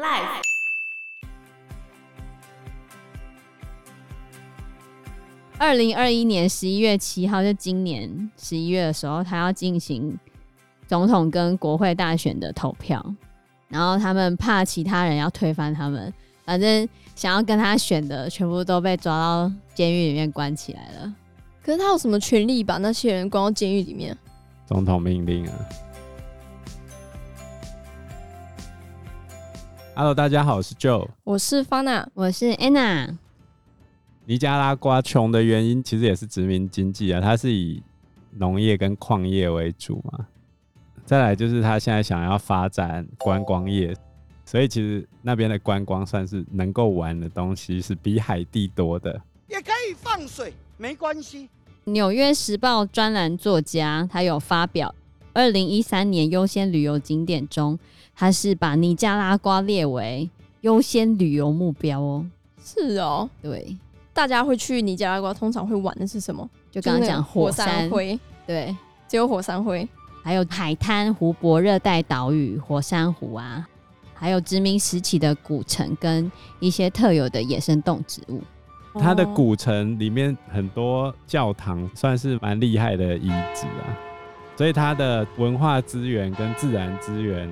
Life。二零二一年十一月七号，就今年十一月的时候，他要进行总统跟国会大选的投票，然后他们怕其他人要推翻他们，反正想要跟他选的全部都被抓到监狱里面关起来了。可是他有什么权利把那些人关到监狱里面？总统命令啊！Hello，大家好，我是 Joe，我是 Fana，我是 Anna。尼加拉瓜穷的原因其实也是殖民经济啊，它是以农业跟矿业为主嘛。再来就是他现在想要发展观光业，所以其实那边的观光算是能够玩的东西是比海地多的。也可以放水，没关系。《纽约时报》专栏作家他有发表二零一三年优先旅游景点中，它是把尼加拉瓜列为优先旅游目标哦。是哦，对。大家会去尼加拉瓜，通常会玩的是什么？就刚刚讲火山灰，对，只有火山灰，还有海滩、湖泊、热带岛屿、火山湖啊，还有殖民时期的古城跟一些特有的野生动植物。它的古城里面很多教堂，算是蛮厉害的遗址啊，所以它的文化资源跟自然资源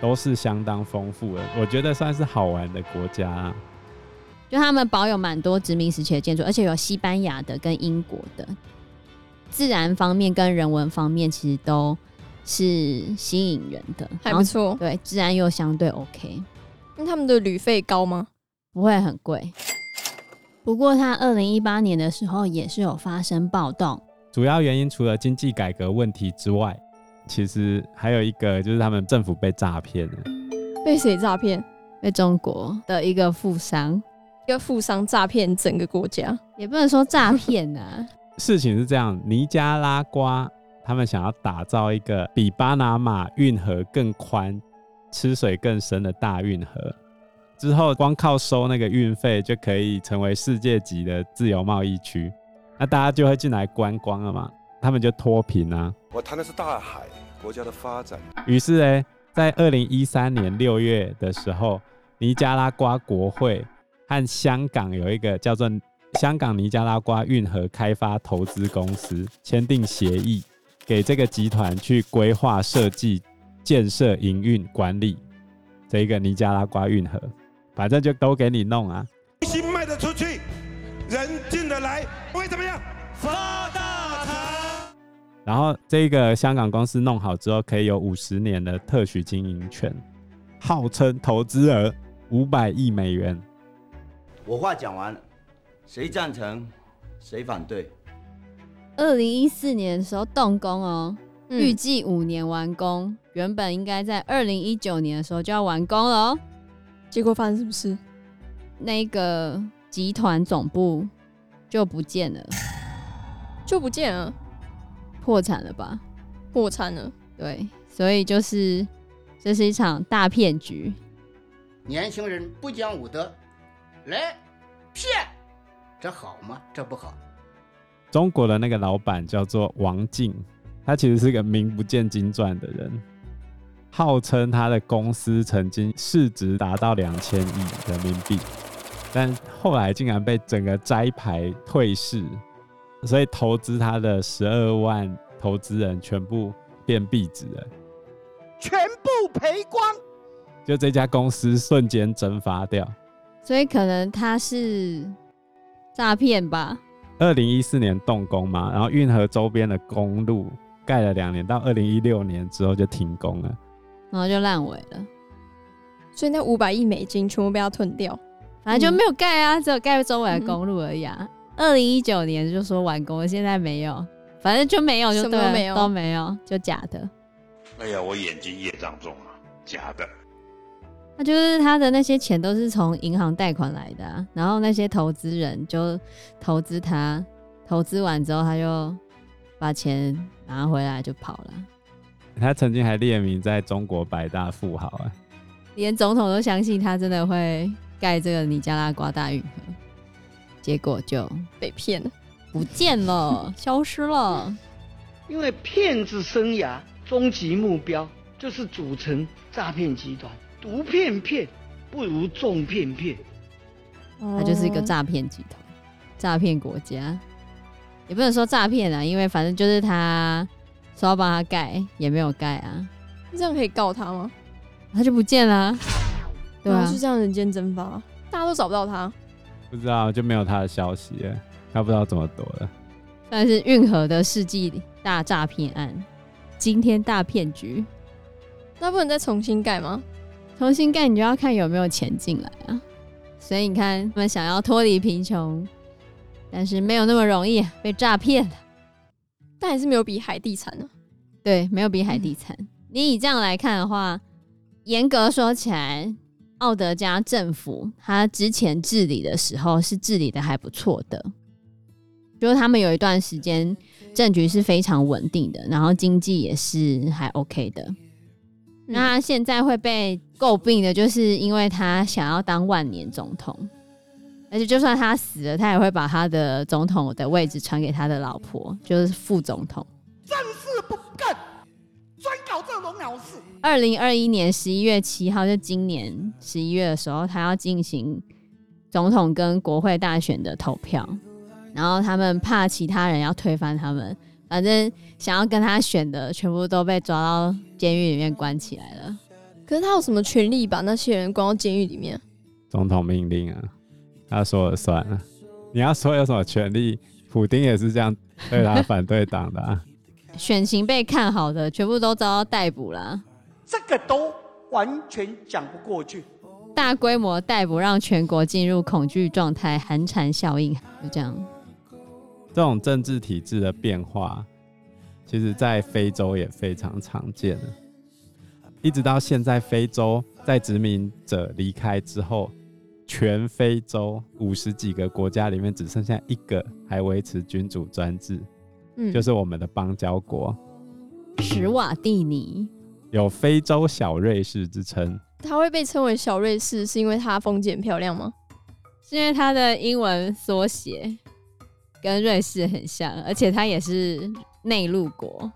都是相当丰富的，我觉得算是好玩的国家啊。就他们保有蛮多殖民时期的建筑，而且有西班牙的跟英国的，自然方面跟人文方面其实都是吸引人的，还不错。对，自然又相对 OK。那他们的旅费高吗？不会很贵。不过他二零一八年的时候也是有发生暴动，主要原因除了经济改革问题之外，其实还有一个就是他们政府被诈骗了。被谁诈骗？被中国的一个富商。一个富商诈骗整个国家，也不能说诈骗啊。事情是这样，尼加拉瓜他们想要打造一个比巴拿马运河更宽、吃水更深的大运河，之后光靠收那个运费就可以成为世界级的自由贸易区，那大家就会进来观光了嘛。他们就脱贫啊。我谈的是大海国家的发展。于是呢，在二零一三年六月的时候，尼加拉瓜国会。和香港有一个叫做香港尼加拉瓜运河开发投资公司签订协议，给这个集团去规划设计、建设、营运、管理这一个尼加拉瓜运河，反正就都给你弄啊。然后这个香港公司弄好之后，可以有五十年的特许经营权，号称投资额五百亿美元。我话讲完了，谁赞成，谁反对？二零一四年的时候动工哦，预计五年完工，原本应该在二零一九年的时候就要完工了哦。结果发生什么事？那个集团总部就不见了，就不见了，破产了吧？破产了，对，所以就是这是一场大骗局。年轻人不讲武德。来骗，这好吗？这不好。中国的那个老板叫做王进，他其实是个名不见经传的人，号称他的公司曾经市值达到两千亿人民币，但后来竟然被整个摘牌退市，所以投资他的十二万投资人全部变壁纸了，全部赔光，就这家公司瞬间蒸发掉。所以可能他是诈骗吧。二零一四年动工嘛，然后运河周边的公路盖了两年，到二零一六年之后就停工了，然后就烂尾了。所以那五百亿美金全部被他吞掉，反正就没有盖啊，嗯、只有盖周围的公路而已啊。二零一九年就说完工了，现在没有，反正就没有就都没有，都没有，就假的。哎呀，我眼睛业障重啊，假的。那就是他的那些钱都是从银行贷款来的啊，然后那些投资人就投资他，投资完之后他就把钱拿回来就跑了。他曾经还列名在中国百大富豪啊，连总统都相信他真的会盖这个尼加拉瓜大运河，结果就被骗了，不见了，消失了。因为骗子生涯终极目标就是组成诈骗集团。毒骗骗，不如众片片。它就是一个诈骗集团，诈骗国家，也不能说诈骗啊，因为反正就是他说要帮他盖，也没有盖啊。这样可以告他吗？他就不见了啊。对啊，是这样人间蒸发，大家都找不到他。不知道，就没有他的消息了，他不知道怎么躲了。算是运河的世纪大诈骗案，惊天大骗局。那不能再重新盖吗？重新盖，你就要看有没有钱进来啊。所以你看，他们想要脱离贫穷，但是没有那么容易，被诈骗了。但还是没有比海地惨呢。对，没有比海地惨。嗯。你以这样来看的话，严格说起来，奥德加政府他之前治理的时候是治理的还不错的，就是他们有一段时间政局是非常稳定的，然后经济也是还 OK 的。那现在会被诟病的，就是因为他想要当万年总统，而且就算他死了，他也会把他的总统的位置传给他的老婆，就是副总统。二零二一年十一月七号，就今年十一月的时候，他要进行总统跟国会大选的投票，然后他们怕其他人要推翻他们。反正想要跟他选的，全部都被抓到监狱里面关起来了。可是他有什么权利把那些人关到监狱里面？总统命令啊，他说了算了。你要说有什么权利？普丁也是这样对他反对党的啊。选情被看好的，全部都遭到逮捕了。这个都完全讲不过去。大规模逮捕让全国进入恐惧状态，寒蝉效应就这样。这种政治体制的变化，其实在非洲也非常常见。一直到现在，非洲在殖民者离开之后，全非洲五十几个国家里面，只剩下一个还维持君主专制，嗯，就是我们的邦交国史瓦蒂尼，有非洲小瑞士之称。它会被称为小瑞士，是因为它风景漂亮吗？是因为它的英文缩写。跟瑞士很像，而且它也是内陆国，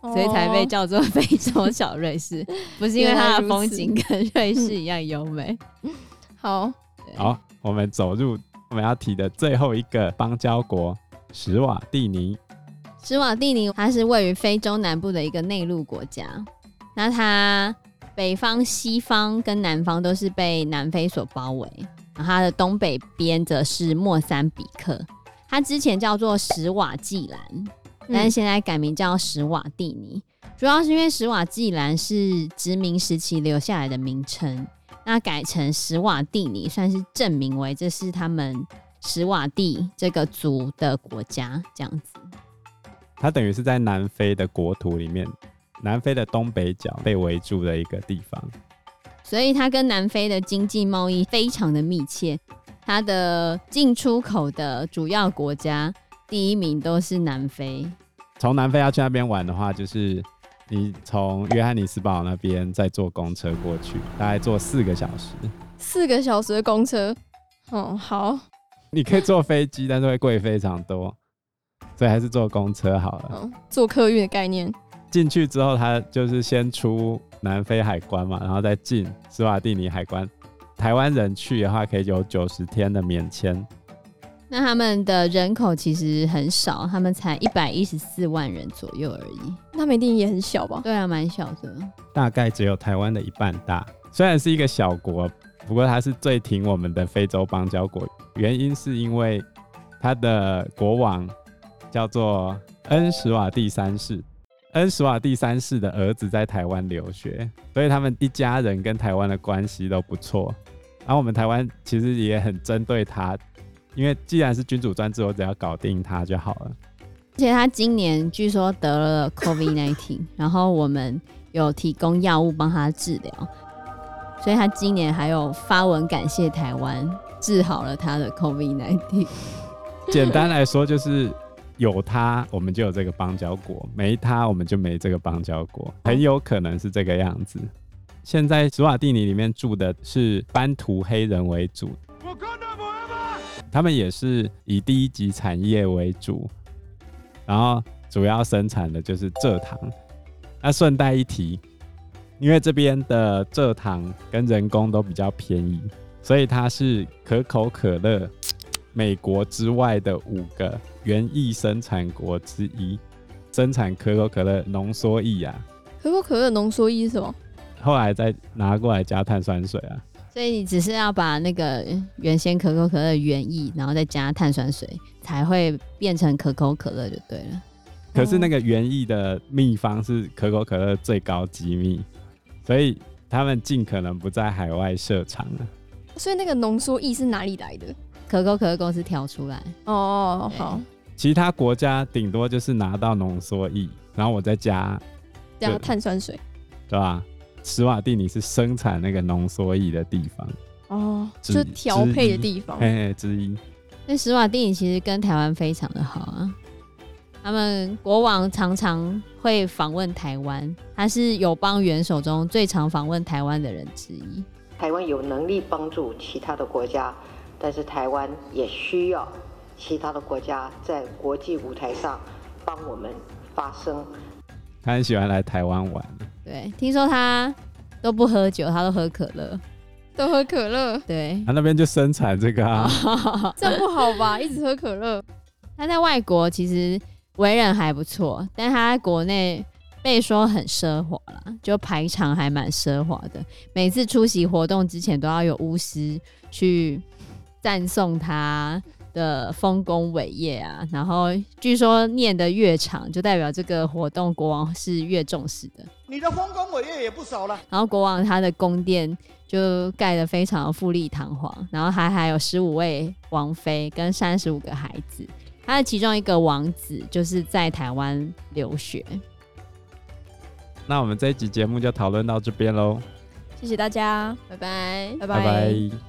所以才被叫做非洲小瑞士，不是因为它的风景跟瑞士一样优美。好，好，我们走入我们要提的最后一个邦交国——史瓦蒂尼。史瓦蒂尼它是位于非洲南部的一个内陆国家，那它北方、西方跟南方都是被南非所包围，然后它的东北边则是莫桑比克。它之前叫做史瓦济兰，但是现在改名叫史瓦蒂尼，嗯，主要是因为史瓦济兰是殖民时期留下来的名称，那改成史瓦蒂尼算是证明为这是他们史瓦蒂这个族的国家这样子。它等于是在南非的国土里面，南非的东北角被围住的一个地方，所以它跟南非的经济贸易非常的密切。它的进出口的主要国家第一名都是南非。从南非要去那边玩的话，就是你从约翰尼斯堡那边再坐公车过去，大概坐四个小时。四个小时的公车，哦，好。你可以坐飞机，但是会贵非常多，所以还是坐公车好了。哦，坐客运的概念。进去之后，他就是先出南非海关嘛，然后再进斯瓦蒂尼海关。台湾人去的话，可以有九十天的免签。那他们的人口其实很少，他们才一百一十四万人左右而已。那们一定也很小吧？对啊，蛮小的，大概只有台湾的一半大。虽然是一个小国，不过它是最挺我们的非洲邦交国。原因是因为它的国王叫做恩史瓦蒂三世。恩史瓦第三世的儿子在台湾留学，所以他们一家人跟台湾的关系都不错。然后我们台湾其实也很针对他，因为既然是君主专制，我只要搞定他就好了。而且他今年据说得了 COVID-19，然后我们有提供药物帮他治疗，所以他今年还有发文感谢台湾治好了他的 COVID-19。简单来说就是。有他，我们就有这个邦交国；没他，我们就没这个邦交国。很有可能是这个样子。现在史瓦蒂尼里面住的是班图黑人为主，他们也是以第一级产业为主，然后主要生产的就是蔗糖。那顺带一提，因为这边的蔗糖跟人工都比较便宜，所以它是可口可乐美国之外的五个园艺生产国之一，生产可口可乐浓缩液啊。可口可乐浓缩液是什么？后来再拿过来加碳酸水啊。所以你只是要把那个原先可口可乐原液，然后再加碳酸水，才会变成可口可乐就对了。可是那个原液的秘方是可口可乐最高机密，所以他们尽可能不在海外设厂了。所以那个浓缩液是哪里来的？可口可乐公司调出来。哦，好。其他国家顶多就是拿到浓缩液，然后我再加加碳酸水，对吧？史瓦蒂尼是生产那个浓缩液的地方哦，就调配的地方，嘿嘿，之一。那史瓦蒂尼其实跟台湾非常的好啊，他们国王常常会访问台湾，他是友邦元首中最常访问台湾的人之一。台湾有能力帮助其他的国家，但是台湾也需要其他的国家在国际舞台上帮我们发声。他很喜欢来台湾玩。对，听说他都不喝酒，他都喝可乐，都喝可乐。对，他那边就生产这个啊，这不好吧？一直喝可乐。他在外国其实为人还不错，但他在国内被说很奢华了，就排场还蛮奢华的。每次出席活动之前，都要有巫师去赞颂他的丰功伟业啊，然后据说念得越长，就代表这个活动国王是越重视的。你的丰功伟业也不少了。然后国王他的宫殿就盖得非常富丽堂皇，然后还还有十五位王妃跟三十五个孩子，他的其中一个王子就是在台湾留学。那我们这一集节目就讨论到这边喽，谢谢大家，拜拜，拜拜拜。